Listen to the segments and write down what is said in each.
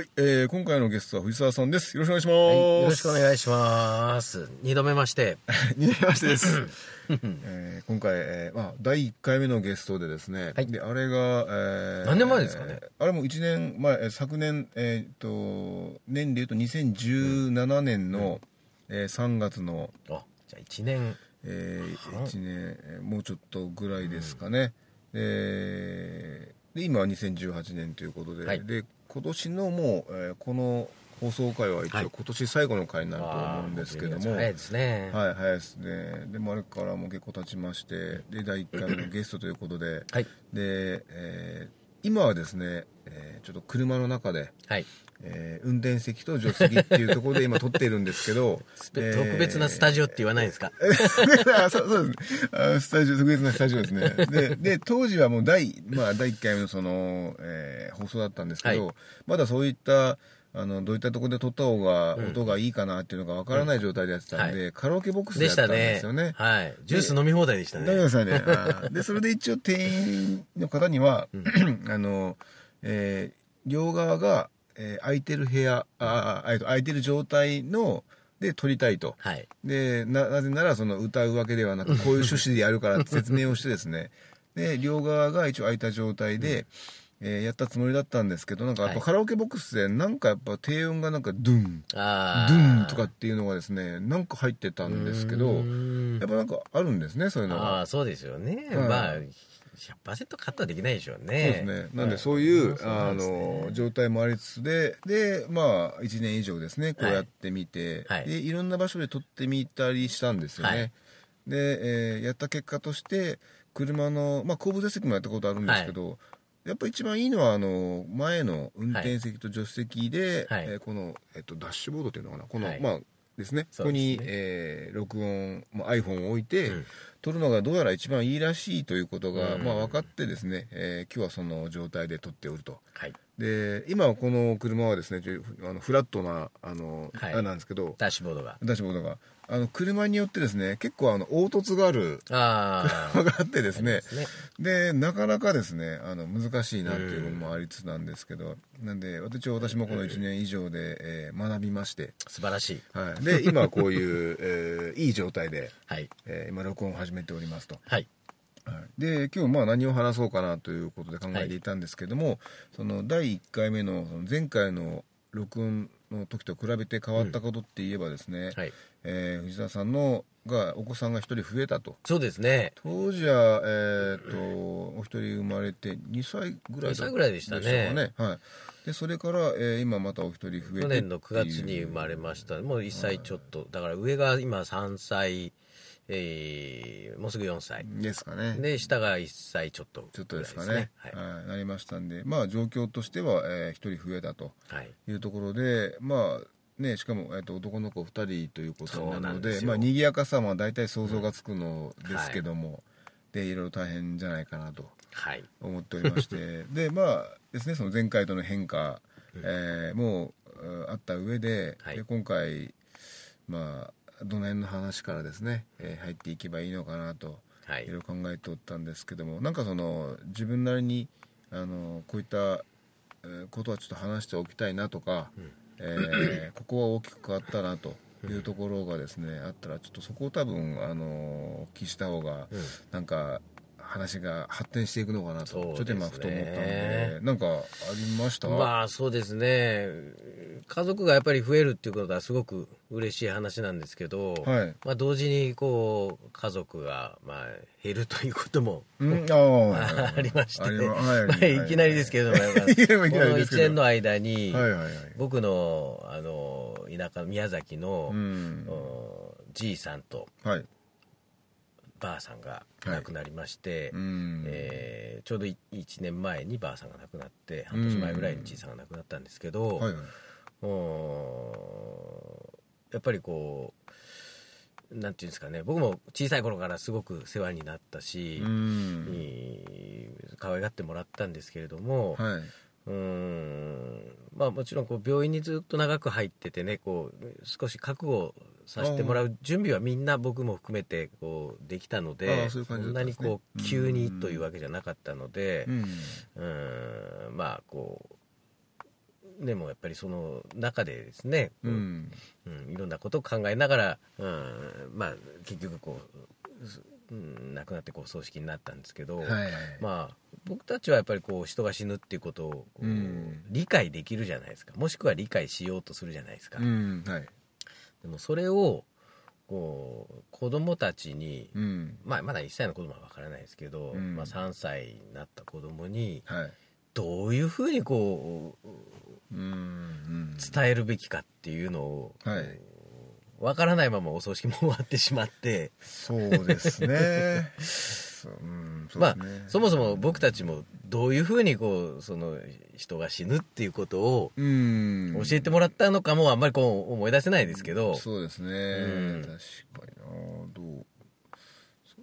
はい、えー、今回のゲストは藤沢さんです。よろしくお願いします。はい、よろしくお願いします。二度目まして。二度目ましてです。えー、今回、えー、まあ第一回目のゲストでですね。はいであれが、えー、何年前ですかね？えーあれも一年前、えー昨年えっ、と年でいうと2017年の、えー、3月の、あ、じゃあ一年。えー、は1年、えーもうちょっとぐらいですかね。でで今は2018年ということで、はいで今年のもう、えーこの放送回は一はい応今年最後の回になると思うんですけども、早いですね。はい、早いですね。でもあれからも結構経ちまして、で、第1回目のゲストということで、はい。で、えー今はですね、えーちょっと車の中で、はい。えー運転席と助手席っていうところで今撮っているんですけど、ス ペ特別なスタジオって言わないですか？あそうそうですあスタジオ特別なスタジオですねでで当時はもう第,、まあ、第1回目のその、えー放送だったんですけど、はまだそういったあのどういったところで撮った方がうん音がいいかなっていうのがわからない状態でやってたんで、カラオケボックスででしたやったんでねすよね。はい。ジュース飲み放題でしたね。ですよね。で、それで一応店員の方には、あの、えー両側が、えー空いてる部屋、ああ、えっと空いてる状態の、で撮りたいと。はい。で、な、なぜならその歌うわけではなく、こういう趣旨でやるからって説明をしてですね。で、両側が一応空いた状態で、えーやったつもりだったんですけど、なんかやっぱはいカラオケボックスで、なんかやっぱ低音がなんかドゥン、あドゥンーとかっていうのがですね、なんか入ってたんですけうど、やっぱなんかあるんですね、そういうのが。ああ、そうですよね。はいまあ、100%カットはできないでしょうそうね。ですね。なんでそういう、あなんですね。の、状態もありつつで、で、まあ、1年以上ですね、こうはいやってみて、はい。で、いろんな場所で撮ってみたりしたんですよね。はい。で、えーやった結果として、車の、まあ、後部座席もやったことあるんですけど、やっぱ一番いいのは、あの、前の運転席と助手席で、はい。えーこの、えっと、ダッシュボードっていうのかな、この、はい。まあ、ですね、ここそうですねに、えー録音、まあ、iPhone を置いて、うん撮るのがどうやら一番いいらしいということが、うんまあ、分かってですね、えー今日はその状態で撮っておると。はい。で今はこの車はですねあのフラットなあの、はいあれなんですけどダッシュボードが。ダッシュボードがあの車によってですね結構あの凹凸があるああ。車があってですねありますねでなかなかですねあの難しいなっていうのもありつつなんですけど、なんで私私もこの1年以上で、えー学びまして、素晴らしい。はい、で今はこういう、えーいい状態で、はい。えー今録音を始めておりますと。はい。はい、で今日まあ何を話そうかなということで考えていたんですけども、その第1回目の前回の録音の時と比べて変わったことって言えばですね、はい。えー藤沢さんのがお子さんが1人増えたと。そうですね。当時は、えー、とお一人生まれて2歳ぐらいだ2歳ぐらいでしたね。かはい、でそれから、えー今またお一人増えて去年の9月に生まれました。もう1歳ちょっとだから上が今3歳、えーもうすぐ4歳。ですかね。で下が1歳ちょっとちょっとですかね。はい。はい、なりましたんで。まあ状況としては、えー、1人増えたとはい。いうところでまあねしかも、えー、と男の子2人ということそうなのでよ。ですまあ賑やかさは大体想像がつくのですけども、でいろいろ大変じゃないかなとはい。思っておりまして。でまあですねその前回との変化、えーもううんあった上で,、はい。で今回まあどの辺の話からですね、えー入っていけばいいのかなとはい。いろいろ考えておったんですけどもなんかその自分なりにあのこういったえーことはちょっと話しておきたいなとか、えーここは大きく変わったなというところがですねあったらちょっとそこを多分あのお聞きした方がうん。なんか話が発展していくのかなと、ね。ちょっと今ふと思ったのでなんかありました？まあそうですね。家族がやっぱり増えるっていうことはすごく嬉しい話なんですけど、はい。まあ、同時にこう家族がまあ減るということもうんああありまして、ありまはいまあい。きなりですけれども、やっぱいきなりいこの1ですけど。年の間に、はいはいはい。僕のあの田舎宮崎の、うん。おじいさんとはいばあさんが亡くなりまして、うん。えーちょうど1年前にばあさんが亡くなって半年前ぐらいにじいさんが亡くなったんですけど、はいはい。もうやっぱりこうなんていうんですかね僕も小さい頃からすごく世話になったし、可愛がってもらったんですけれども、はい。うーんまあもちろんこう病院にずっと長く入っててねこう少し覚悟させてもらう準備はみんな僕も含めてこうできたのあであそんなにこう急にというわけじゃなかったのでうんまあこうでもやっぱりその中でですね、こううん。うんいろんなことを考えながら、うん、まあ結局こう、すうん、亡くなってこう葬式になったんですけど、はいはい。まあ僕たちはやっぱりこう人が死ぬっていうことをこう、うん。理解できるじゃないですか。もしくは理解しようとするじゃないですか、うんはいでもそれをこう子供たちに、うん。まあ、まだ1歳の子供は分からないですけど、うん。まあ、3歳になった子供にはい。どういうふうにこううんうん。伝えるべきかっていうのを、はい。分からないままお葬式も終わってしまって、そうですね。そ ううんそうまあそもそも僕たちもどういうふうにこうその人が死ぬっていうことをうん。教えてもらったのかもあんまりこう思い出せないですけど、そうですね、うん。確かにな。どう？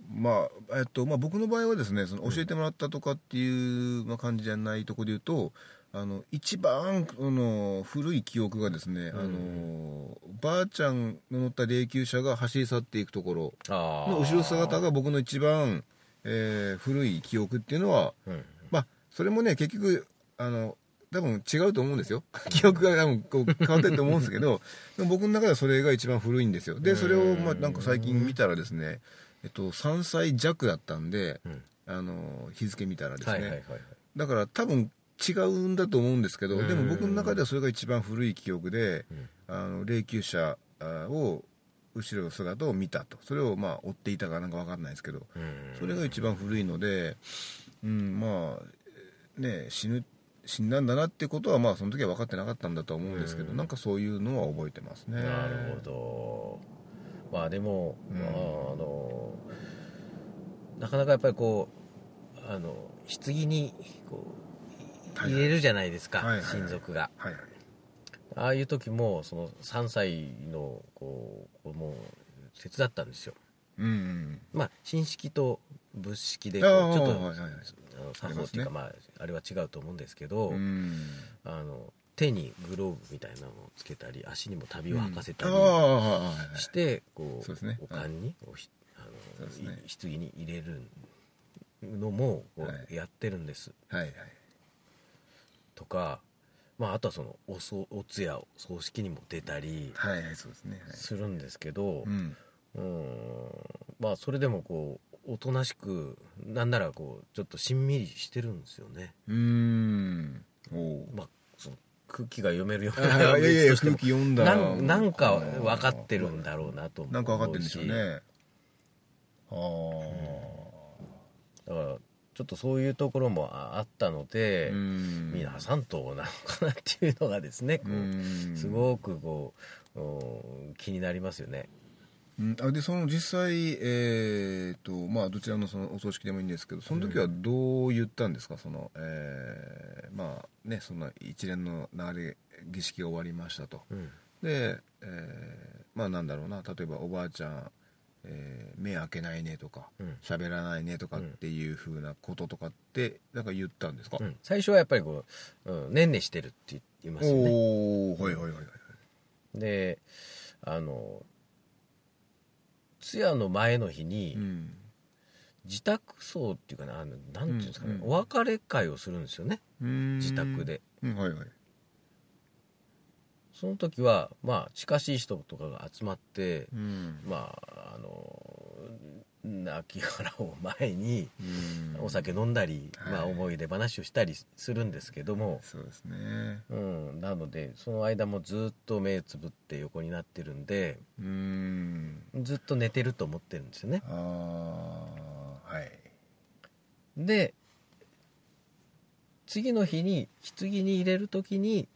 まあえっとまあ、僕の場合はですねその教えてもらったとかっていう、まあ、感じじゃないところで言うとあの一番あの古い記憶がですね、あのばあちゃんの乗った霊柩車が走り去っていくところ。の後ろ姿が僕の一番、えー古い記憶っていうのはうんまあそれもね結局あの多分違うと思うんですよ。記憶が多分こう変わってると思うんですけど僕の中ではそれが一番古いんですよ。でそれをまあなんか最近見たらですねえっと3歳弱だったんでうん。あの日付見たらですね、はいはいはいはい。だから多分違うんだと思うんですけどうん。でも僕の中ではそれが一番古い記憶でうん。あの霊柩車あを後ろの姿を見たと。それをまあ追っていたかなんか分かんないですけど。うん。それが一番古いので、うん、まあね死ぬ死んだんだなってことはまあその時は分かってなかったんだとは思うんですけど、うん。なんかそういうのは覚えてますね。なるほど。まあでも、うん。まああのなかなかやっぱりこうあの棺にこうはい。入れるじゃないですか、はいはいはい。親族が。はいはいああいう時もその3歳のこう子供を手伝ったんですよ。うんうんまあ親戚と仏式でちょっと作法っていうか、まあ、あれは違うと思うんですけど、うん。あの手にグローブみたいなのをつけたり足にも旅を履かせたりして、こうそうですね。お棺に、おひあのね。い棺に入れるのもこはい。うやってるんです、はいはい。とか、まあ、あとはそのおそお通夜葬式にも出たりはいはいそうですねはい。するんですけど、うん。うんまあそれでもこうおとなしくなんならこうちょっとしんみりしてるんですよね。うーん。おおまあその空気が読めるよういなやいやいや空気読んだなんなんか分かってるんだろうなと思うし。なんか分かってるんでしょうね。あだからちょっとそういうところもああったので皆さんとなのかなっていうのがですねすごくこううん気になりますよね。うん。あでその実際えーとまあどちらのそのお葬式でもいいんですけどその時はどう言ったんですか？そのえーまあねそんな一連の流れ儀式が終わりましたと。うん。で、えーまあなんだろうな。例えばおばあちゃん、えー目開けないねとかうん。喋らないねとかっていうふうなこととかってなんか言ったんですか、うん。最初はやっぱりこう、うん、ねんねしてるって言いますよね。おおはいはいはいはい。であの通夜の前の日にうん。自宅葬っていうかなあのなんていうんですかね、うんうん。お別れ会をするんですよね。うん。自宅で。うんはいはい。その時はまあ近しい人とかが集まってうん。まあ亡き腹を前にうん。お酒飲んだり、はい。まあ、思い出話をしたりするんですけども、そうですね。うん、なのでその間もずっと目つぶって横になってるんでうん。ずっと寝てると思ってるんですよね。ああはい。で次の日に棺に入れる時に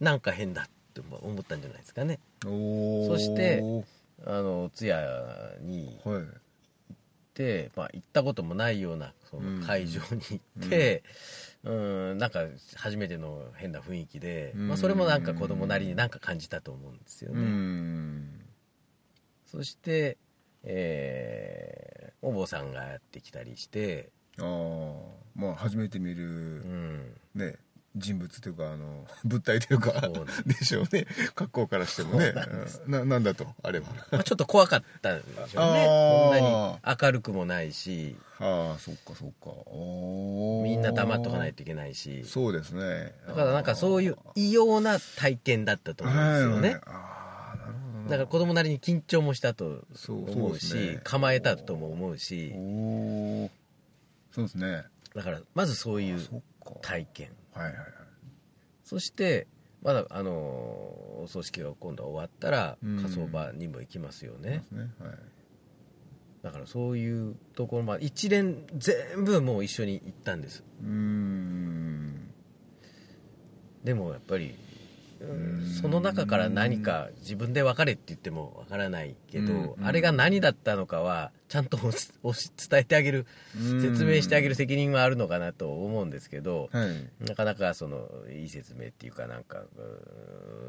なんか変だって思ったんじゃないですかね。おおそしてあの通夜にはいて、まあ、行ったこともないようなその会場に行って、うんなんか初めての変な雰囲気で、まあ、それもなんか子供なりになんか感じたと思うんですようね。ん。そして、えーお坊さんがやってきたりして、ああまあ初めて見うるん、ね人物というかあの 物体というかでしょうね。格好からしてもね。うんななんだとあれは。まあ、ちょっと怖かったんでしょうね。あー。そんなに明るくもないし。ああそっかそっか。みんな黙っとかないといけないし。そうですね。だからなんかそういう異様な体験だったと思うんですよね、だから子供なりに緊張もしたと思うしね。構えたとも思うし。おおそうですね。だからまずそういう体験はいはいはい。そしてまだあのお葬式が今度は終わったらうん。火葬場にも行きますよね。そうですねはい。だからそういうところまで一連全部もう一緒に行ったんです。うーん。でもやっぱり、その中から何か自分で分かれって言っても分からないけど、うんあれが何だったのかはちゃんと 伝えてあげる説明してあげる責任はあるのかなと思うんですけど、はい。なかなかそのいい説明っていうかなんか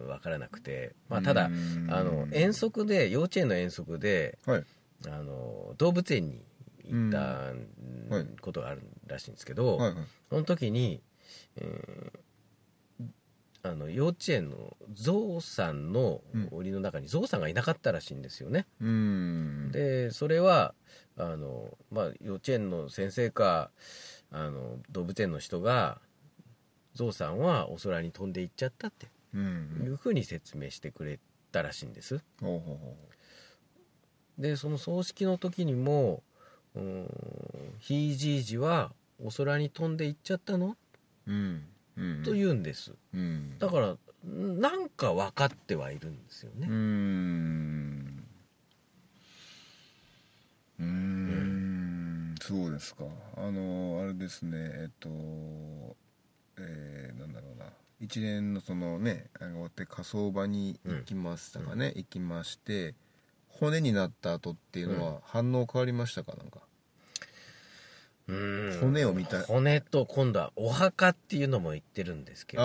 分からなくて、まあ、ただうん。あの遠足で幼稚園の遠足ではい。あの動物園に行ったことがあるらしいんですけど、その時に、えーあの幼稚園のゾウさんの檻の中にゾウさんがいなかったらしいんですよね。うーん。でそれはあの、まあ、幼稚園の先生かあの動物園の人がゾウさんはお空に飛んでいっちゃったって。うん。いうふうに説明してくれたらしいんです。ほうほうほでその葬式の時にもうーんひいじいじはお空に飛んでいっちゃったの？うんと言うんです。うん。だからんなんか分かってはいるんですよね。うーん。うーん。そうですか。あのあれですね。えっとえーなんだろうな。一連のそのねあの終わって火葬場に行きましたかね、行きまして骨になった後っていうのは反応変わりましたか？なんかうーん。骨を見た骨と今度はお墓っていうのも言ってるんですけど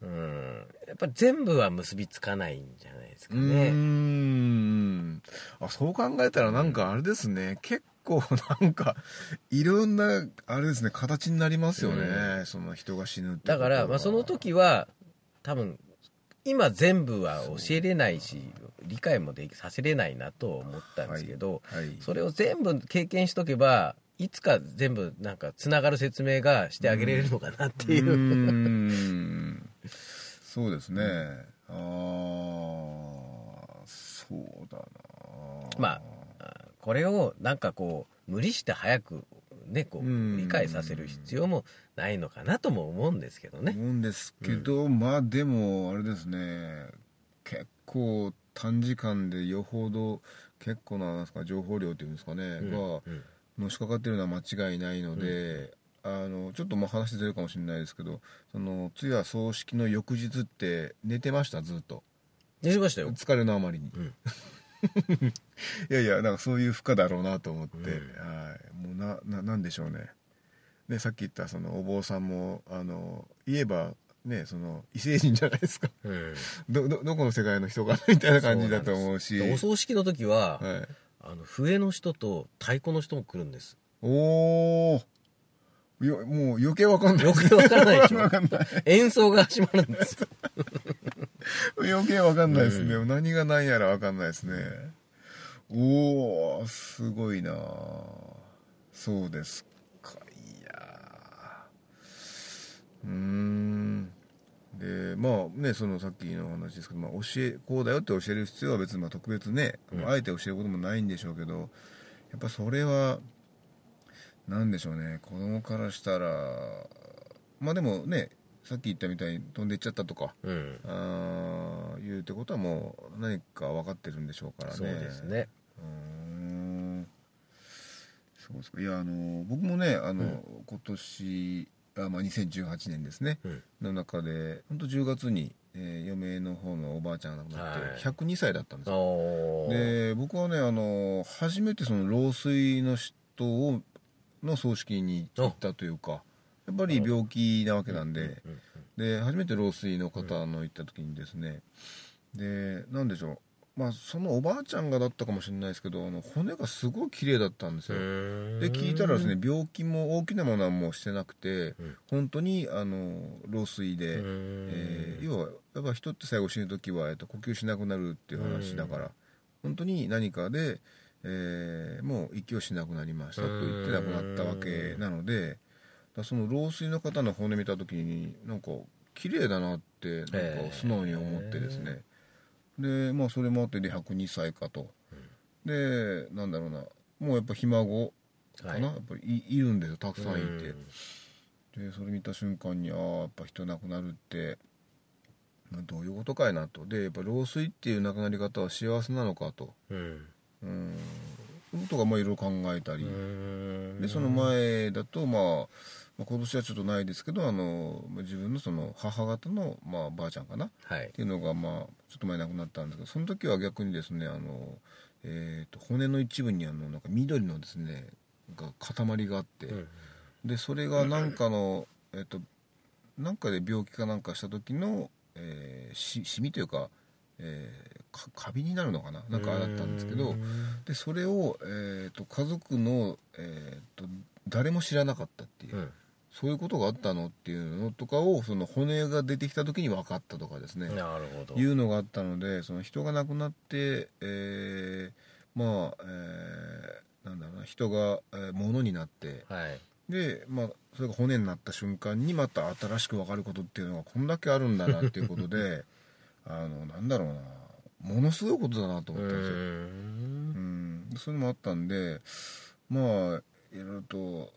うん。やっぱり全部は結びつかないんじゃないですかね。ん。あそう考えたらなんかあれですね、結構なんかいろんなあれですね形になりますよね、その人が死ぬってだから、まあ、その時は多分今全部は教えれないし理解もできさせれないなと思ったんですけど、はいそれを全部経験しとけばいつか全部なんかつながる説明がしてあげれるのかなっていう、うーん。そうですね、ああそうだな。まあこれをなんかこう無理して早くねこうん。う理解させる必要もないのかなとも思うんですけどね。思うんですけど、まあでもあれですね。結構短時間でよほど結構ななんですか情報量っていうんですかね、うんがうん。のしかかってるのは間違いないので、あのちょっとまあ話ずれるかもしれないですけどその通夜葬式の翌日って寝てました？ずっと。寝てましたよ。疲れのあまりに、うん いやいやなんかそういう負荷だろうなと思って、うん。はい。もうなななんでしょうね。でさっき言ったそのお坊さんもあの言えばねその異星人じゃないですか。うん。どどどこの世界の人かみたいな感じだと思うし。お葬式の時は、はい、あの笛の人と太鼓の人も来るんです。おおよもう余計わかんない。よくわからないでしょ。わかんない。演奏が始まるんですよ。余計わかんないですね、何が何やらわかんないですね。おおすごいな。そうですか。いやうーん。でまあねそのさっきの話ですけど、まあ、教えこうだよって教える必要は別にまあ特別ね、うん。あえて教えることもないんでしょうけどやっぱそれはなんでしょうね。子供からしたらまあでもねさっき言ったみたいに飛んでいっちゃったとかうん。あーいうってことはもう何か分かってるんでしょうからね。そうですね。うーん。そうですか。いやあの僕もねあの、うん。今年あ、まあ、2018年ですね、うん。の中で本当10月にえー嫁の方のおばあちゃんが亡くなって、はい。102歳だったんですよ。おで僕はねあの初めてその老衰の人をの葬式に行ったというかやっぱり病気なわけなんで、で初めて老衰の方の行った時にですね、でなんでしょうまあそのおばあちゃんがだったかもしれないですけどあの骨がすごい綺麗だったんですよ、で聞いたらですね病気も大きなものはもうしてなくて、うん。本当にあの老衰で、えー要はやっぱ人って最後死ぬ時は、えっと、呼吸しなくなるっていう話だから、本当に何かで、えーもう息をしなくなりましたと言って亡くなったわけなので、だその老衰の方の骨見た時になんか綺麗だなってなんか素直に思ってですね、でまあそれもあってで102歳かと、でなんだろうな。もうやっぱひ孫かな、はい。やっぱりいいるんですよ。たくさんいて、でそれ見た瞬間にああやっぱ人亡くなるってまあどういうことかいなと。でやっぱ老衰っていう亡くなり方は幸せなのかと。うんうん。とがまあいろいろ考えたり、うんでその前だと、まあ、まあ今年はちょっとないですけどあのまあ自分のその母方の、まあ、ばあちゃんかな。っはい。ていうのが、まあ、ちょっと前亡くなったんですけどその時は逆にですねあの、えー、と骨の一部にあのなんか緑のですねが塊があって、うんでそれがなんかの、えっとなんかで病気かなんかした時の、えーしシミというか、えーかカビになるのかな？なんかだったんですけどでそれを、えー、と家族の、えー、と誰も知らなかったっていう、うん。そういうことがあったのっていうのとかをその骨が出てきた時に分かったとかですね、なるほど。いうのがあったのでその人が亡くなって、えーまあ、えーなんだろうな人が、えー物になってはい。で、まあ、それが骨になった瞬間にまた新しく分かることっていうのがこんだけあるんだなっていうことで あのなんだろうなものすごいことだなと思ったんですよ。うん。そういうのもあったんでまあいろいろと、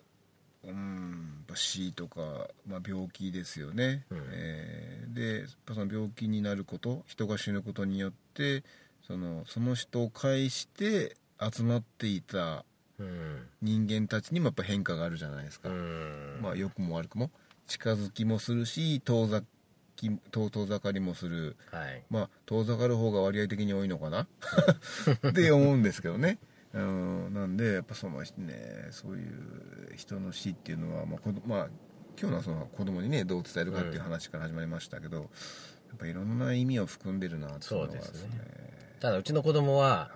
うん、やっぱ死とか、まあ、病気ですよね、うん。えーでやっぱその病気になること人が死ぬことによってそのその人を介して集まっていたうん。人間たちにもやっぱ変化があるじゃないですか、うん。まあ良くも悪くも近づきもするし遠ざき遠遠ざかりもする。はい。まあ遠ざかる方が割合的に多いのかな？って思うんですけどね。うんなんでやっぱそのねそういう人の死っていうのは、まあまあ、今日のはその子供にねどう伝えるかっていう話から始まりましたけど、やっぱいろんな意味を含んでるなっていうのはそうですね。ただうちの子供は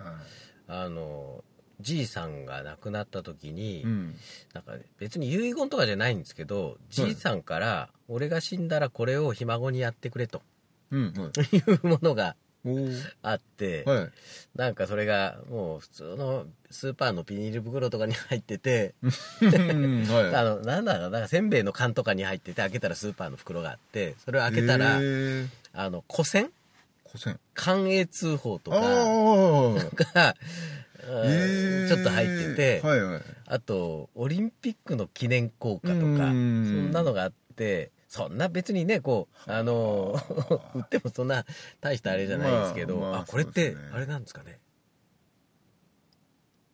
はあのじいさんが亡くなった時に、いうん。なんか別に遺言とかじゃないんですけどじいさんから「俺が死んだらこれをひ孫にやってくれ」と。うんはい。いうものがあって、はい。なんかそれがもう普通のスーパーのビニール袋とかに入ってて、うんはい。あのなんだろうなんかせんべいの缶とかに入ってて開けたらスーパーの袋があってそれを開けたら、えー。あの古銭？古銭。寛永通報とあかちょっと入ってて、はいはい。あとオリンピックの記念硬貨とかうそんんなのがあってそんな別にねこうあの売ってもそんな大したあれじゃないですけど、まあまああこれってあれなんですかね？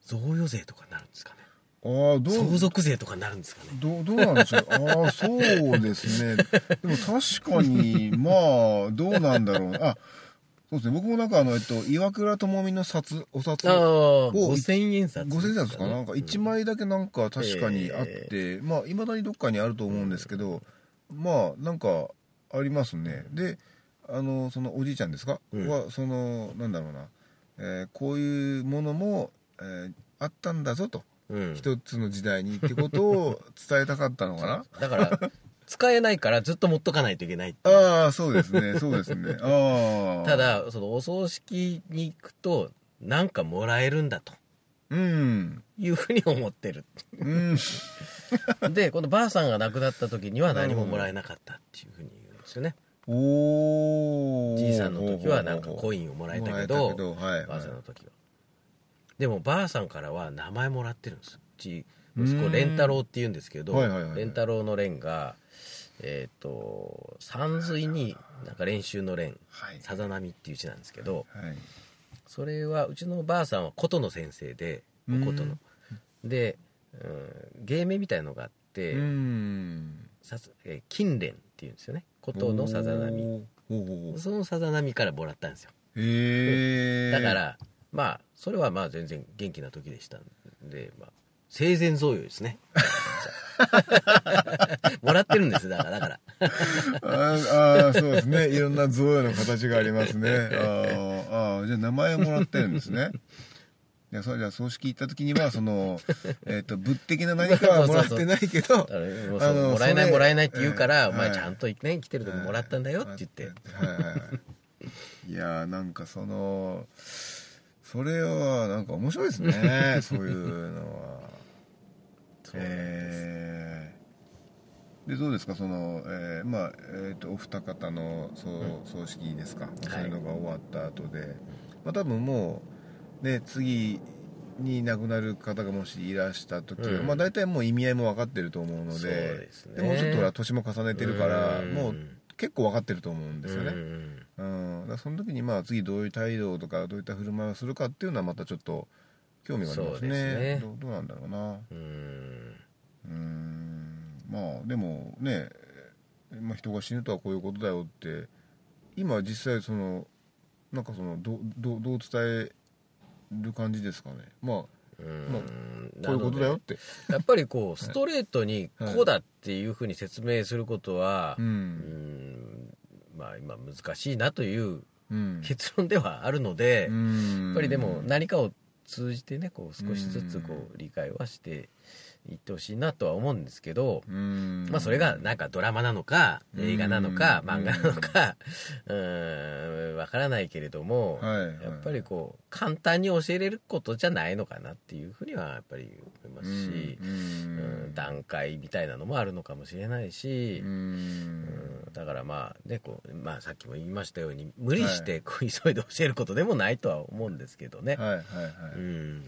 贈与税とかになるんですかね？ああどう？相続税とかになるんですかね？どうどうなんでしょうああそうですね。でも確かにまあどうなんだろう。あそうですね。僕もなんかあの、えっと、岩倉智美の札お札を。5000円札5000円札かな。なんか1枚だけなんか確かにあって、えまあいまだにどっかにあると思うんですけど、まあなんかありますね。であのそのおじいちゃんですか、うん。はそのなんだろうな、えーこういうものも、えーあったんだぞと。うん。一つの時代にってことを伝えたかったのかな。だから使えないからずっと持っとかないといけないっていう。ああそうですね。そうですね。ああ。ただそのお葬式に行くとなんかもらえるんだと。うん。いうふうに思ってる。うん。でこのばあさんが亡くなった時には何ももらえなかったっていうふうに言うんですよね。おおじいさんの時はなんかコイインをもらえたけどえたけどはいばあさんの時は。でもばあさんからは名前もらってるんです。うち息子蓮太郎って言うんですけどはいはいはい。蓮太郎の蓮がえっ、と山水になんか練習の練はい。さざ波っていう字なんですけどはい。それはうちのばあさんは琴の先生でうん。琴の。で、うん、芸名みたいのがあって、うん。さえー金蓮っていうんですよね。琴のさざ波。そのさざ波からもらったんですよ。へえだからまあそれはまあ全然元気な時でしたんで、まあ、生前贈与ですね。もらってるんですだからだから。あーあーそうですね。いろんな贈与の形がありますね。あーあーじゃあ名前をもらってるんですね。いやそれじゃあ葬式行った時にはその、えっと物的な何かはもらってないけどもらえないもらえないって言うから、ええお前はい。ちゃんとね来てる時もらったんだよって言って、はいやーなんかそのそれはなんか面白いですね。そういうのはえー。でどうですか？その、えーまあ、えー、とお二方の葬,、葬式ですか、そういうのが終わった後で、まあ、多分もうね次に亡くなる方がもしいらした時は、うん。まあ大体もう意味合いも分かってると思うのでですね。もうちょっとほら年も重ねてるからうん。もう結構分かってると思うんですよね、うん。うん、だその時にまあ次どういう態度とかどういった振る舞いをするかっていうのはまたちょっと興味がありますね。ですね。どうどうなんだろうな。うん。うん。まあでもね、まあ、人が死ぬとはこういうことだよって今実際そのなんかそのどどどう伝える感じですかね。まあうん。まあこういうことだよって。やっぱりこうストレートにはいこうだっていうふうに説明することは、ううんん。まあ今難しいなといううん。結論ではあるので、うん。やっぱりでも何かを通じてねこう少しずつこう理解はしていってほしいなとは思うんですけど、うん。まあそれがなんかドラマなのか映画なのかうん。漫画なのかうーんわからないけれども、はいはい。やっぱりこう簡単に教えれることじゃないのかなっていうふうにはやっぱり思いますし、うん。うん。段階みたいなのもあるのかもしれないしう、ん。うんだからまあねこう、まあ、さっきも言いましたように無理してこう急いで教えることでもないとは思うんですけどね。はいはいはい、うん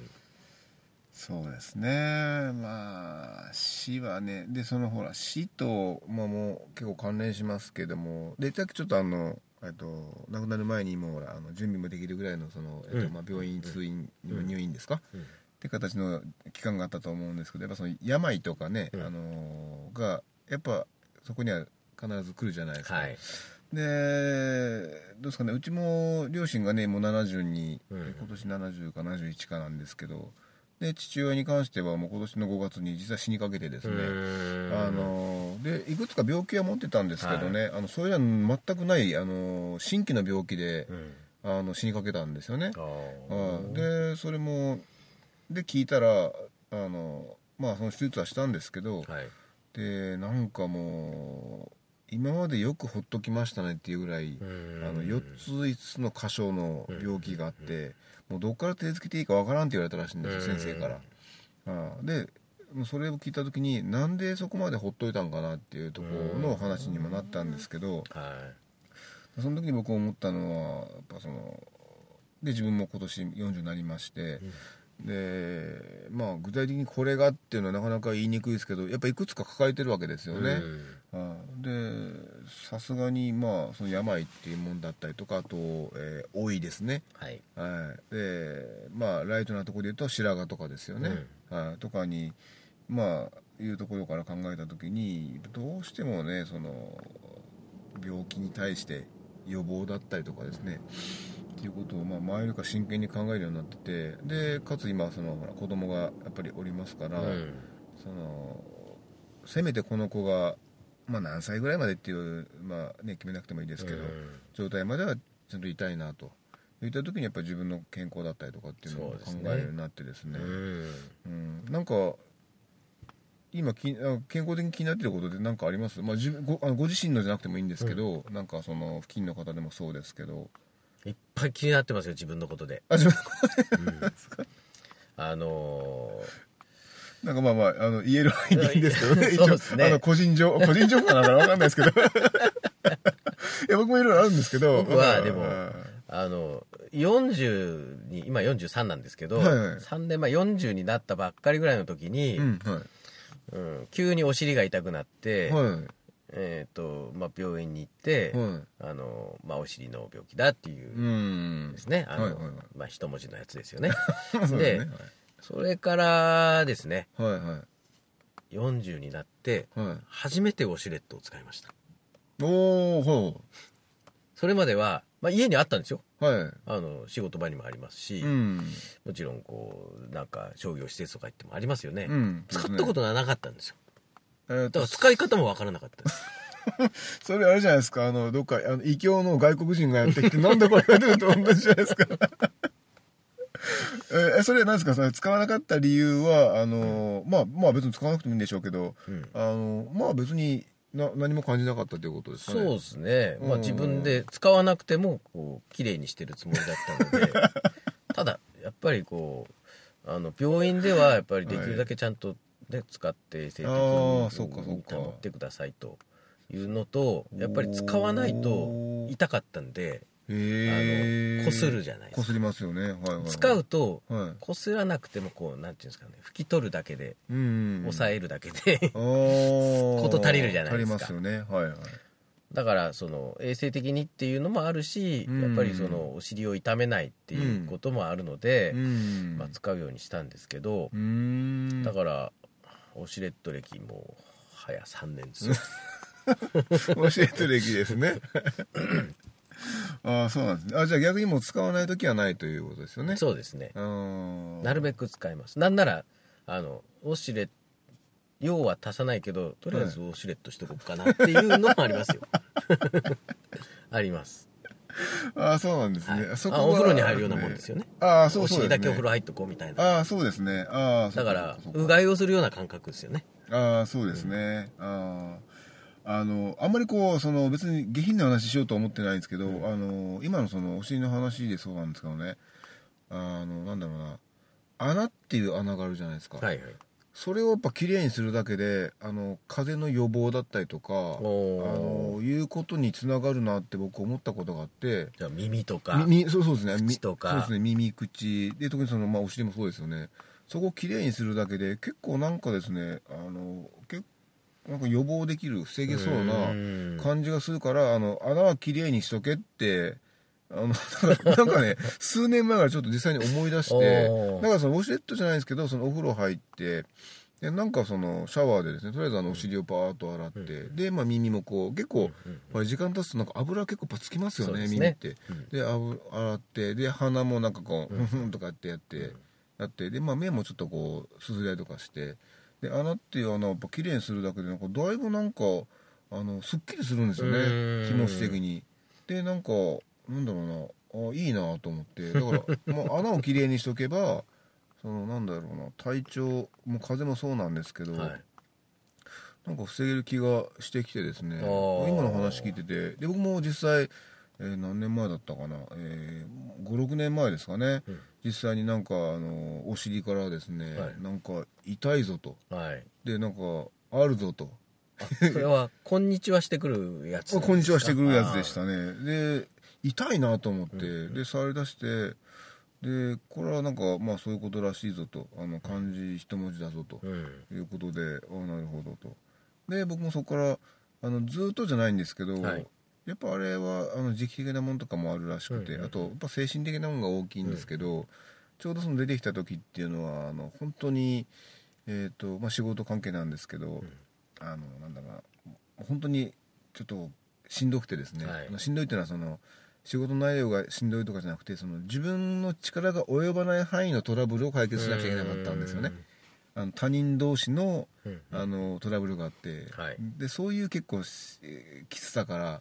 そうですね。まあ死はねでそのほら死と、まあ、もう結構関連しますけどもでさっきちょっとあのえっと亡くなる前にもうほらあの準備もできるぐらいのその、えっとうん。まあ、病院通院、うん。入院ですか、うん。って形の期間があったと思うんですけどやっぱその病とかね、うん。あのがやっぱそこには必ず来るじゃないですか、はい。でどうですかねうちも両親がねもう70に、うん。今年70か71かなんですけどで父親に関してはもう今年の5月に実は死にかけてですね、あのでいくつか病気は持ってたんですけどね、あのそれじゃ全くないあの新規の病気でう、ん。あの死にかけたんですよね、あでそれもで聞いたらあのまあその手術はしたんですけど、はい。でなんかもう今までよくほっときましたねっていうぐらい、あの4つ5つの箇所の病気があって、もうどっから手つけていいかわからんって言われたらしいんですよ、うん。先生から、ああでそれを聞いた時になんでそこまでほっといたんかなっていうところの話にもなったんですけど、はい。その時に僕思ったのはやっぱそので自分も今年40になりまして、でまあ具体的にこれがっていうのはなかなか言いにくいですけどやっぱいくつか抱えてるわけですよね、あでさすがにまあその病っていうもんだったりとかあと、えー老いですね。はい。はい。でまあライトなところで言うと白髪とかですよね、はい、とかにまあいうところから考えた時にどうしてもねその病気に対して予防だったりとかですね。っていうことをまあ前よりか真剣に考えるようになっててでかつ今そのほら子供がやっぱりおりますから、うん。そのせめてこの子が、まあ、何歳ぐらいまでっていう、まあね、決めなくてもいいですけど、うん。状態まではちゃんといたいなと。いった時にやっぱり自分の健康だったりとかっていうのを考えるようになってですね。うん。うん。なんか今きあ健康的に気になってることで何かあります、まあ、ごあのご自身のじゃなくてもいいんですけど、なんかその付近の方でもそうですけど。いっぱい気になってますよ自分のことで、あ自分 あのなんかまあまああの言える範囲でいいんですけどね。そうですね。あの個人情個人情報なのかな分かんないですけど。いや僕もいろいろあるんですけど。僕はでもうん。あの40に今43なんですけど、はいはい。3年前40になったばっかりぐらいの時に、うんはうん急にお尻が痛くなって、いはい。えーとまあ、病院に行って、はい。あのまあ、お尻の病気だっていううん。ですね、あのはいはいはい。まあ、一文字のやつですよね。でねそれからですね。はいはい。40になってはい。はい初めてウォシュレットを使いました。おおほそれまでは、まあ、家にあったんですよ。はい。あの仕事場にもありますし、うん。もちろんこうなんか商業施設とか行ってもありますよね、うん。使ったことがなかったんですよ。えーとだから使い方もわからなかったです。それあれじゃないですか。あのどっかあの異教の外国人がやってきてなんでこれが出ると同じじゃないですかえーそれは何ですか？それ使わなかった理由はあのまあまあ別に使わなくてもいいんでしょうけど、うん。あのまあ別にな何も感じなかったということですかね？そうですね、まあ、うん自分で使わなくてもこう綺麗にしてるつもりだったので。ただやっぱりこうあの病院ではやっぱりできるだけちゃんと、ね使って性的あにーそうかそうか。保ってくださいというのとやっぱり使わないと痛かったんでへえこするじゃないですか。こすりますよね。はいはい、はい、使うとはい。こすらなくてもこうなんていうんですかね拭き取るだけでうん。抑えるだけで、こと足りるじゃないですか。足りますよね。はいはい。だからその衛生的にっていうのもあるし、うん。やっぱりそのお尻を痛めないっていうこともあるので、うん。まあ、使うようにしたんですけどう、ん。だからオシレット歴も早3年ですよ。教えてる歴ですね ああそうなんですね。あじゃあ逆にもう使わない時はないということですよね。そうですね。うんなるべく使います。なんならあのオシレット用は足さないけどとりあえずオシレットしとこうかなっていうのもありますよ。あります、ああそうなんですね、はい。そあお風呂に入るようなもんですよね。ああそうですね。だけお風呂入っとこうみたいな。ああそうですね。あだからそうがいをするような感覚ですよね。ああそうですね、あああのあんまりこうその別に下品な話しようとは思ってないんですけど、あの今のそのお尻の話でそうなんですけどね。あのなんだろうな。穴っていう穴があるじゃないですか、はいはい。それをやっぱきれいにするだけであの風邪の予防だったりとかあおのいうことにつながるなって僕思ったことがあって。じゃあ耳とか耳そうそうですね。み口とか。そうですね。耳口。で特にその、まあ、お尻もそうですよね。そこをきれいにするだけで結構なんかですねあの結なんか予防できる防げそうなうん。感じがするからあの穴はきれいにしとけってあの なんかね数年前からちょっと実際に思い出してだからそのウォシュレットじゃないですけどそのお風呂入ってでなんかそのシャワーでですねとりあえずあのお尻をパーッと洗って、で、まあ、耳もこう結構、これ時間経つとなんか油結構つきますよねね。耳って、うん。で洗ってで鼻もなんかこう、ふんふんとかってやって、やってで、まあ、目もちょっとこうすすり合いとかしてで穴っていう穴をやっぱ綺麗にするだけでなんかだいぶなんかあのすっきりするんですようん。ね気持ち的に。でなんかなんだろうな。あいいなと思って。だから もう穴をきれいにしとけばそのなんだろうな。体調も風邪もそうなんですけど、はい。なんか防げる気がしてきてですね。今の話聞いてて。で僕も実際、えー何年前だったかな、えー、56年前ですかね、うん。実際になんかあのお尻からですね、はい。なんか痛いぞと。はい。でなんかあるぞと。あそれは「こんにちは」してくるやつこんにちはしてくるやつでしたね。で痛いなと思って、うんで触り出してでこれはなんかまあそういうことらしいぞと。あの漢字一文字だぞと、うん。いうことでああなるほどと。で僕もそこからあのずっとじゃないんですけど、はいやっぱあれはあの時期的なものとかもあるらしくて、あとやっぱ精神的なものが大きいんですけど、ちょうどその出てきた時っていうのはあの本当に、えーとまあ、仕事関係なんですけど、あのなんだろうな本当にちょっとしんどくてですね、はい。しんどいっていうのはその仕事内容がしんどいとかじゃなくてその自分の力が及ばない範囲のトラブルを解決しなきゃいけなかったんですよね。あの他人同士のうん。あのトラブルがあって、はい。でそういう結構きつさから、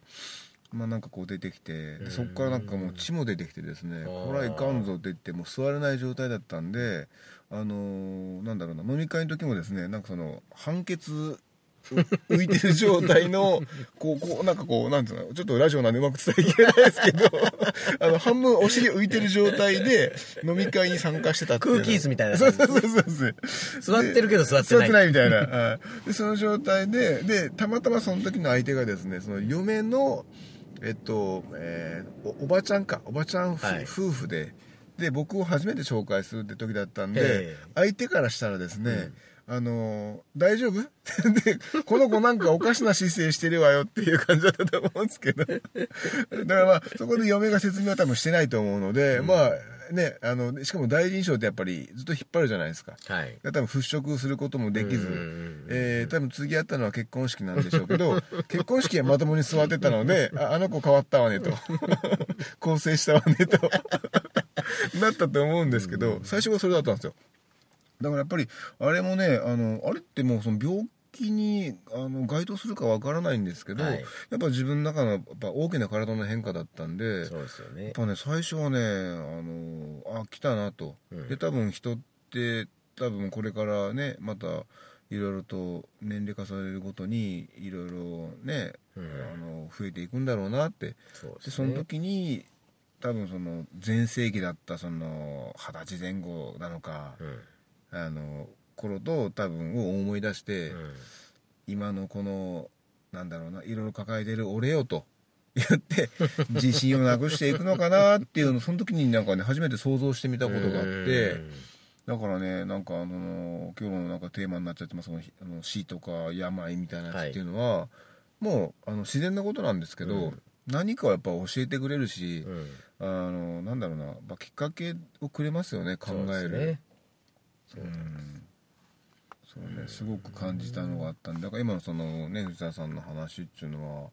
まあ、なんかこう出てきてそこからなんかもう血も出てきてですねこれはいかんぞって言ってもう座れない状態だったんで、あのーなんだろうな飲み会の時もですねなんかその判決う 浮いてる状態のこうこうなんかこうなんていうのちょっとラジオなんでうまく伝えきれないですけど あの半分お尻浮いてる状態で飲み会に参加してたっていう空気椅子みたいな。そうそうそうそう。座ってるけど座ってない。座ってないみたいな、はいでその状態ででたまたまその時の相手がですねその嫁のえっと、えーおおばちゃんか。おばちゃんふ、はい。夫婦で。で僕を初めて紹介するって時だったんでえ相手からしたらですね、あのー大丈夫？でこの子なんかおかしな姿勢してるわよっていう感じだったと思うんですけど。だからまあそこで嫁が説明は多分してないと思うので、まあねあのしかも第一印象ってやっぱりずっと引っ張るじゃないですか。はい。多分払拭することもできずうんうんうん、えー多分次やったのは結婚式なんでしょうけど 結婚式はまともに座ってたのでああの子変わったわねと。構成したわねと。なったと思うんですけど最初はそれだったんですよだからやっぱりあれもねあのあれってもうその病気にあの該当するかわからないんですけど、はい。やっぱ自分の中のやっぱ大きな体の変化だったんでそうですよね。やっぱね最初はねあのあ来たなと、うん。で多分人って多分これからねまたいろいろと年齢重ねるごとにいろいろね、うん。あの増えていくんだろうなって。そうでですそのね時に多分その全盛期だったその二十歳前後なのか、うんあの頃と多分を思い出して、うん。今のこのなんだろうないろいろ抱えてる俺よと 言って自信をなくしていくのかなっていうのをその時になんかね初めて想像してみたことがあってうん。だからねなんかあの今日のなんかテーマになっちゃってますそのあの死とか病みたいなやつっていうのは、もうあの自然なことなんですけど、うん。何かはやっぱ教えてくれるし、うん。あのなんだろうな、まあ、きっかけをくれますよね考える。そうそうねすごく感じたのがあったんでだから今のそのね藤田さんの話っていうのは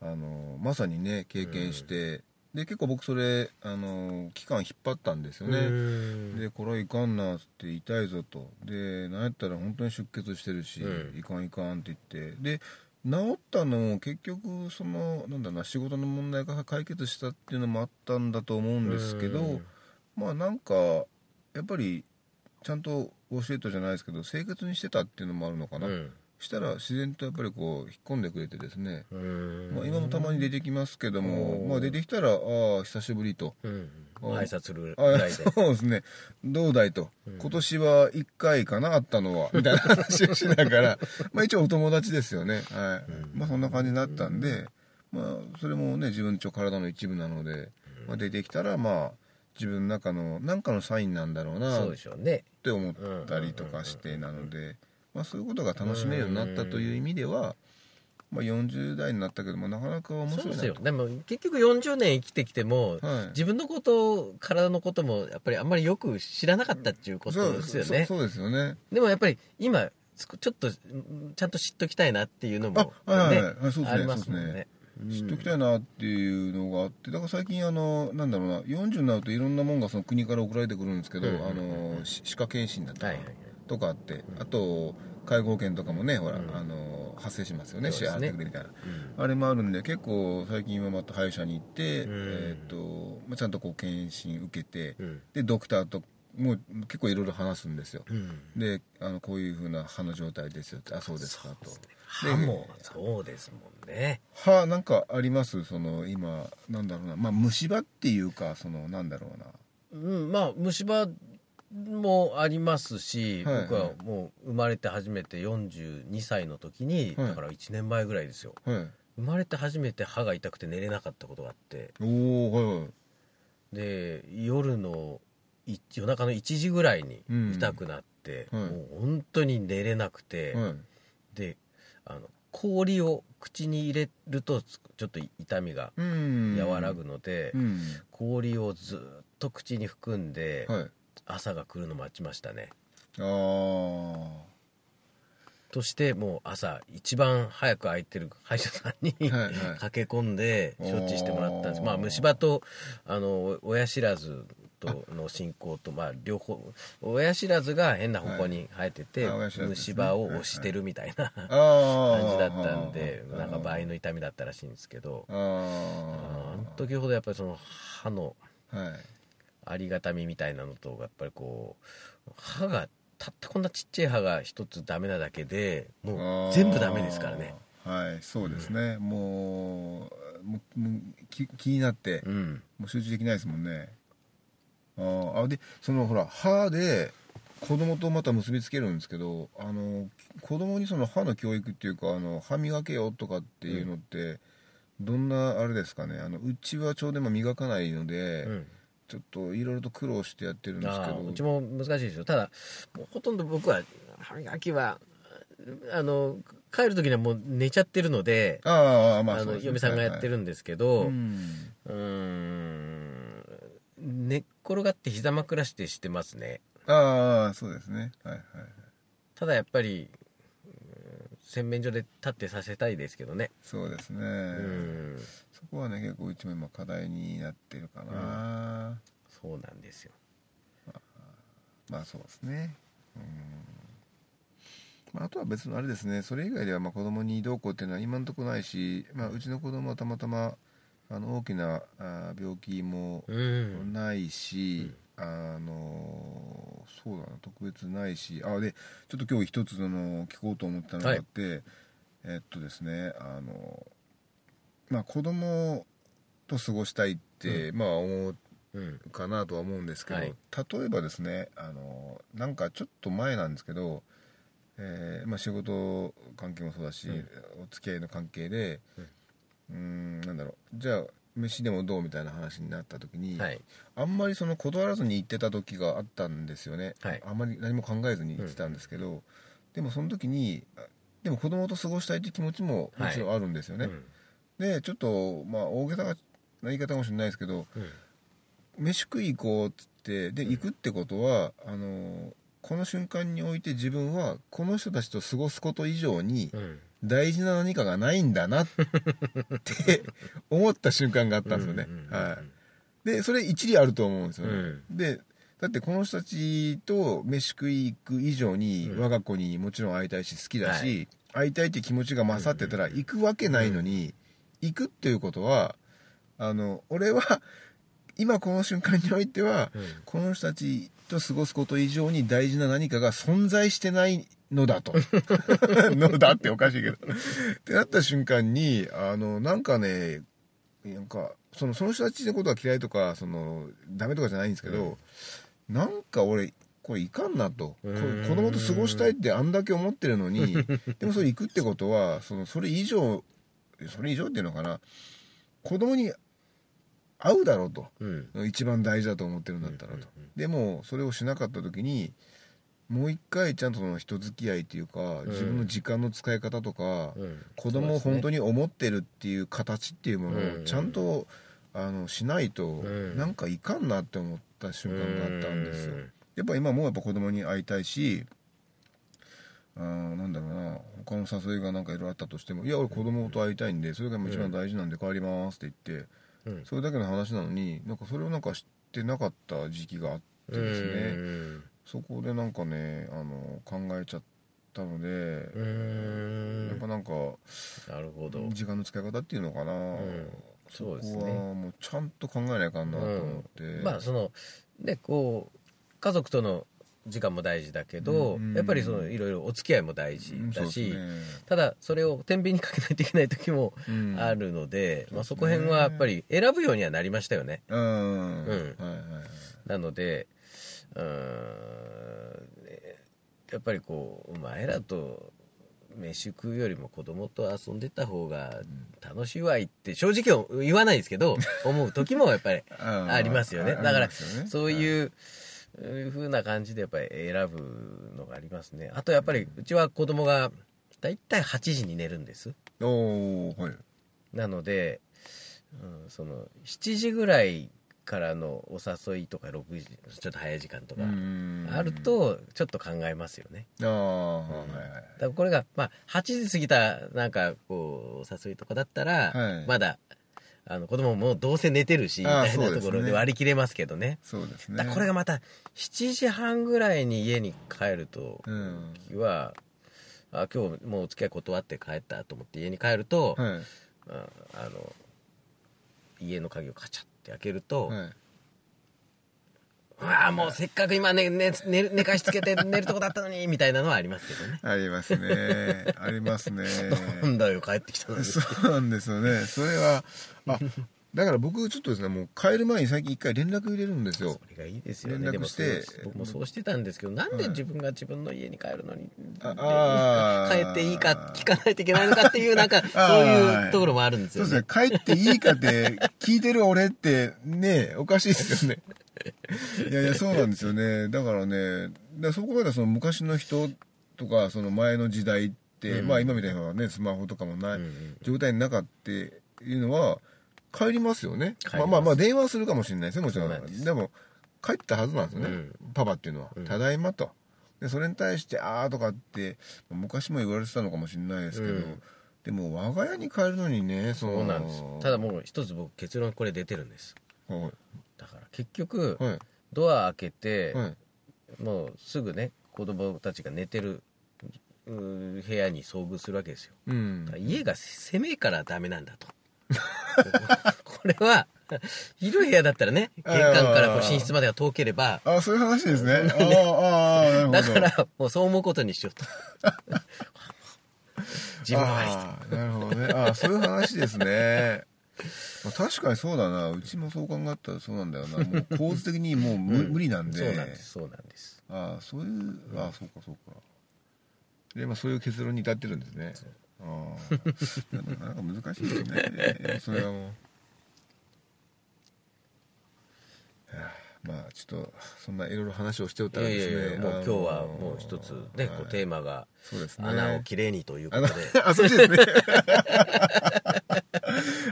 あのまさにね経験して、で結構僕それあの期間引っ張ったんですよね、うんでこれはいかんなっつって痛いぞと。でなんやったら本当に出血してるし、うんいかんいかんって言って。で治ったのも結局そのなんだな仕事の問題が解決したっていうのもあったんだと思うんですけど、うん。まあなんかやっぱりちゃんと教えとじゃないですけど清潔にしてたっていうのもあるのかな、うん。したら自然とやっぱりこう引っ込んでくれてですね、うん。まあ、今もたまに出てきますけども、うん。まあ、出てきたらああ久しぶりと。うん。あ挨拶するあぐらいで。そうですね。どうだいと、うん。今年は1回かなあったのは。みたいな話をしながら。まあ一応お友達ですよね。はい、うん。まあそんな感じになったんでまあそれもね自分の体の一部なので、まあ、出てきたらまあ自分の中の何かのサインなんだろうなっそうでしょうね。て思ったりとかしてなので、まあ、そういうことが楽しめるようになったという意味では、まあ、40代になったけどもなかなか面そう白いなと。ですよ。でも結局40年生きてきてもはい。自分のこと体のこともやっぱりあんまりよく知らなかったっていうことですよね。そうそうそうですよね。でもやっぱり今ちょっとうんちゃんと知っときたいなっていうのもあはいはいそうですねありますもんそうですね知っときたいなっていうのがあってだから最近あのなんだろうな40になるといろんなもんがその国から送られてくるんですけど、あのし歯科検診だとか,、はいはいはい。とかあってあと介護保険とかもねほら、うん。あの発生しますよねね。払ってくれみたいな、うん。あれもあるんで結構最近はまた歯医者に行って、うん。えーっとまあ、ちゃんとこう検診受けて、うん。でドクターともう結構いろいろ話すんですよ、うん。であのこういうふうな歯の状態ですよってあそうですかと。歯もそうですもんね。歯なんかあります？その今なんだろうな。まあ虫歯っていうかそのなんだろうな。うんまあ虫歯もありますし、はい僕はもう生まれて初めて42歳の時に、はい。だから1年前ぐらいですよ。はい。生まれて初めて歯が痛くて寝れなかったことがあって。おおはいはい。で夜のい夜中の1時ぐらいに痛くなって、うんはい。もう本当に寝れなくて、はい。であの氷を口に入れるとちょっと痛みがうん。和らぐので、うん。氷をずっと口に含んで、はい。朝が来るの待ちましたね。ああとしてもう朝一番早く空いてる歯医者さんに、はいはい。駆け込んで処置してもらったんです。まあ虫歯とあの親知らずとの進行とまあ両方親知らずが変な方向に生えてて、虫歯を押してるみたいなあ感あじだったんでなんか倍の痛みだったらしいんですけど。ああの時ほどやっぱりその歯のありがたみみたいなのとやっぱりこう歯がたったこんなちっちゃい歯が一つダメなだけでもう全部ダメですからね。はい。そうですね、もうもうもうき気になって、うん。もう集中できないですもんねあーあでそのほら歯で子供とまた結びつけるんですけどあの子供にその歯の教育っていうかあの歯磨けよとかっていうのって、どんなあれですかね。あのうちはちょうど今磨かないので、うん。ちょっといろいろと苦労してやってるんですけど。うちも難しいですよ。ただもうほとんど僕は歯磨きはあの帰る時にはもう寝ちゃってるのでああまああの嫁さんがやってるんんですけど、ううん転がって膝枕してしてますね。ああそうですね。はいはいただやっぱりうん洗面所で立ってさせたいですけどね。そうですね、うん。そこはね結構うちも今課題になってるかな、そうなんですよ。まあそうですね。うん、まあ、あとは別のあれですね。それ以外ではまあ子供にどうこうっていうのは今のところないし、まあ、うちの子供はたまたまあの大きなあー病気もうん。ないし、あのそうだな特別ないしあでちょっと今日一つの聞こうと思ったのがあって、えっとですねあのまあ子供と過ごしたいって、まあ思ううん。かなとは思うんですけど、はい。例えばですねあのなんかちょっと前なんですけど、えーまあ、仕事関係もそうだし、うん。お付き合いの関係でうーんなんだろう。じゃあ飯でもどうみたいな話になった時に、はい。あんまりその断らずに行ってた時があったんですよね、はい。あんまり何も考えずに行ってたんですけど、でもその時にあでも子供と過ごしたいって気持ちももちろんあるんですよね、うん。でちょっとまあ大げさな言い方かもしれないですけどうん。飯食い行こうっつってでうん。行くってことはあのこの瞬間において自分はこの人たちと過ごすこと以上にうん大事な何かがないんだなって思った瞬間があったんですよね、はい、でそれ一理あると思うんですよね、うん。でだってこの人たちと飯食い行く以上にうん。我が子にもちろん会いたいし好きだし、は会いたいって気持ちが勝ってたら行くわけないのに、行くっていうことはあの俺は今この瞬間においては、うん。この人たちと過ごすこと以上に大事な何かが存在してないのだと。のだっておかしいけど。ってなった瞬間にあのなんかねなんかそのその人たちのことが嫌いとかそのダメとかじゃないんですけど、なんか俺これいかんなと。子供と過ごしたいってあんだけ思ってるのに でもそれ行くってことはそのそれ以上それ以上っていうのかな。子供に会うだろうと。うん。一番大事だと思ってるんだったらと、うんうんうん。でもそれをしなかった時にもう一回ちゃんとその人付き合いっていうか、自分の時間の使い方とか、うん。子供を本当にに思ってるっていう形っていうものうん。をちゃんと、あのしないと、ん。なんかいかんなって思った瞬間があったんですよ、やっぱ今もやっぱ子供に会いたいしあーなんだろうな他の誘いがなんかいろいろあったとしても「いや俺子供と会いたいんでそれが一番大事なんで帰ります」って言って、うん。それだけの話なのになんかそれをなんか知ってなかった時期があってですね、うんそこでなんかねあの考えちゃったので、うんやっぱなんかなるほど。時間の使い方っていうのかな、そこそうですね。はもうちゃんと考えないかんなと思って、まあそのねこう家族との時間も大事だけど、うん。やっぱりそのいろいろお付き合いも大事だし、ですね。ただそれを天秤にかけないといけない時もうん。あるので、まあ、そこ辺はやっぱり選ぶようにはなりましたよね。うん、はいはい。なのでうーん。やっぱりこうお前らと飯食うよりも子供と遊んでた方が楽しいわいって正直言わないですけど 思う時もやっぱりあありますよね。あだからそういうふうな感じでやっぱり選ぶのがありますね。あとやっぱりうちは子供がだいたい8時に寝るんです。おおはい。なので、うん、その7時ぐらいからのお誘いとか6時ちょっと早い時間とかうん。あるとちょっと考えますよね。ああ、はいだからこれが、まあ、8時過ぎたなんかこうお誘いとかだったら、はい。まだあの子供もどうせ寝てるしみたいなところで割り切れますけどね。そうですね。だからこれがまた7時半ぐらいに家に帰るとうん。は、あ今日もうお付き合い断って帰ったと思って家に帰ると、はい。ああの家の鍵をカチャって開けると、はい。うわあもうせっかく今ね寝寝寝かしつけて寝るとこだったのにみたいなのはありますけどね。ありますね。ありますね。なんだよ帰ってきたのに。そうなんですよね。それはあだから僕ちょっとですねもう帰る前に最近一回連絡入れるんですよ。それがいいですよね。連絡してそう僕もそうしてたんですけどなんで自分が自分の家に帰るのに、ああー。帰っていいか聞かないといけないのかっていうなんか そういうところもあるんですそうよねですね。帰っていいかって聞いてる俺ってねおかしいですよね。いやいやそうなんですよね。だからねだそこまでその昔の人とかその前の時代って、うん。まあ今みたいなねスマホとかもない、うんうん状態の中っていうのは帰りますよね。ます。まあまあまあ電話するかもしれないですねもちろん。です。でも帰ったはずなんですよね、うん。パパっていうのは「うん。ただいま」と。でそれに対して「ああ」とかって昔も言われてたのかもしれないですけど、うん。でも我が家に帰るのにねそそうなんです。ただもう一つ僕結論これ出てるんです。はい。だから結局、はい。ドア開けて、はい。もうすぐね子供たちが寝てる部屋に遭遇するわけですよ。うん。家が狭いからダメなんだとこれは広い部屋だったらね玄関からこう寝室までが遠ければあそういう話ですね。あーあーなるほど。だからもうそう思うことにしようと。自分はあーなるほどね。あーそういう話ですね。まあ確かにそうだな。うちもそう考えたらそうなんだよな。もう構図的にもう無,、無理なんで。そうなんですそうなんです。ああそういうああそうかそうか。でまあそういう結論に至ってるんですねああなかなか難しいですねそれはもう。はあまあちょっとそんないろいろ話をしておったらですねやいやもう今日はもう一つね、こうテーマが穴をきれいにということで。あそっちですね。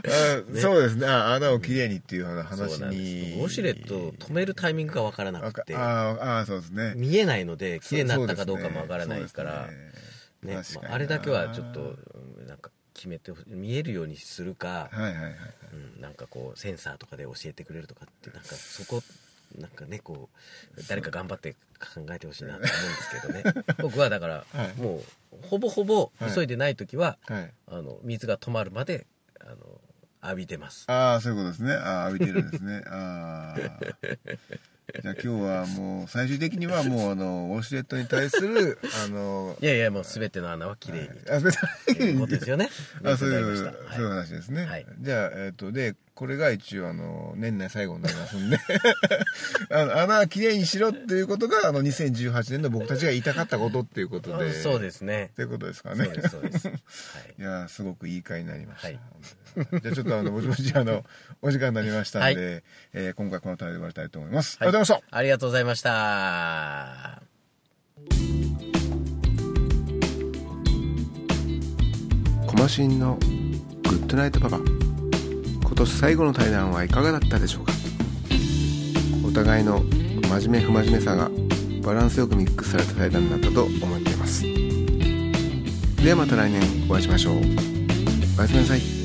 あそうですね。あ穴をきれいにっていう話そうなんですにウォシュレットを止めるタイミングがわからなあくて。ああそうですね。見えないので綺麗になったかどうかもわからないから。そうですねまああれだけはちょっとうんなんか決めて見えるようにするか、はいはいはいうん、なんかこうセンサーとかで教えてくれるとかってなんかそこなんかねこう誰か頑張って考えてほしいなと思うんですけどね。僕はだから、はい。もうほぼほぼはい。急いでない時は、はい。あの水が止まるまであの浴びてます。ああそういうことですね。ああ浴びてるんですね。ああ じゃあ今日はもう最終的にはもうあのウォシュレットに対する あのいやいやもう全ての穴はきれいにあ別にという。ことですよね。あそういう、そういう話ですね、はい。じゃあえっ、とでこれが一応あの年内最後になりますんで。あの穴はきれいにしろっていうことがあの2018年の僕たちが言いたかったことっていうことで。あそうですね。ということですかね。そうですそうです、はい。いやーすごくいい回になりました、はい。じゃあちょっとあのぼちぼちあのお時間になりましたんで、はえー今回この辺りで終わりたいと思います、はいありがとうございましたありがとうございました。コマシンのグッドナイトパパ。今年最後の対談はいかがだったでしょうか？お互いの真面目不真面目さがバランスよくミックスされた対談だったと思っています。ではまた来年お会いしましょう。おやすみなさい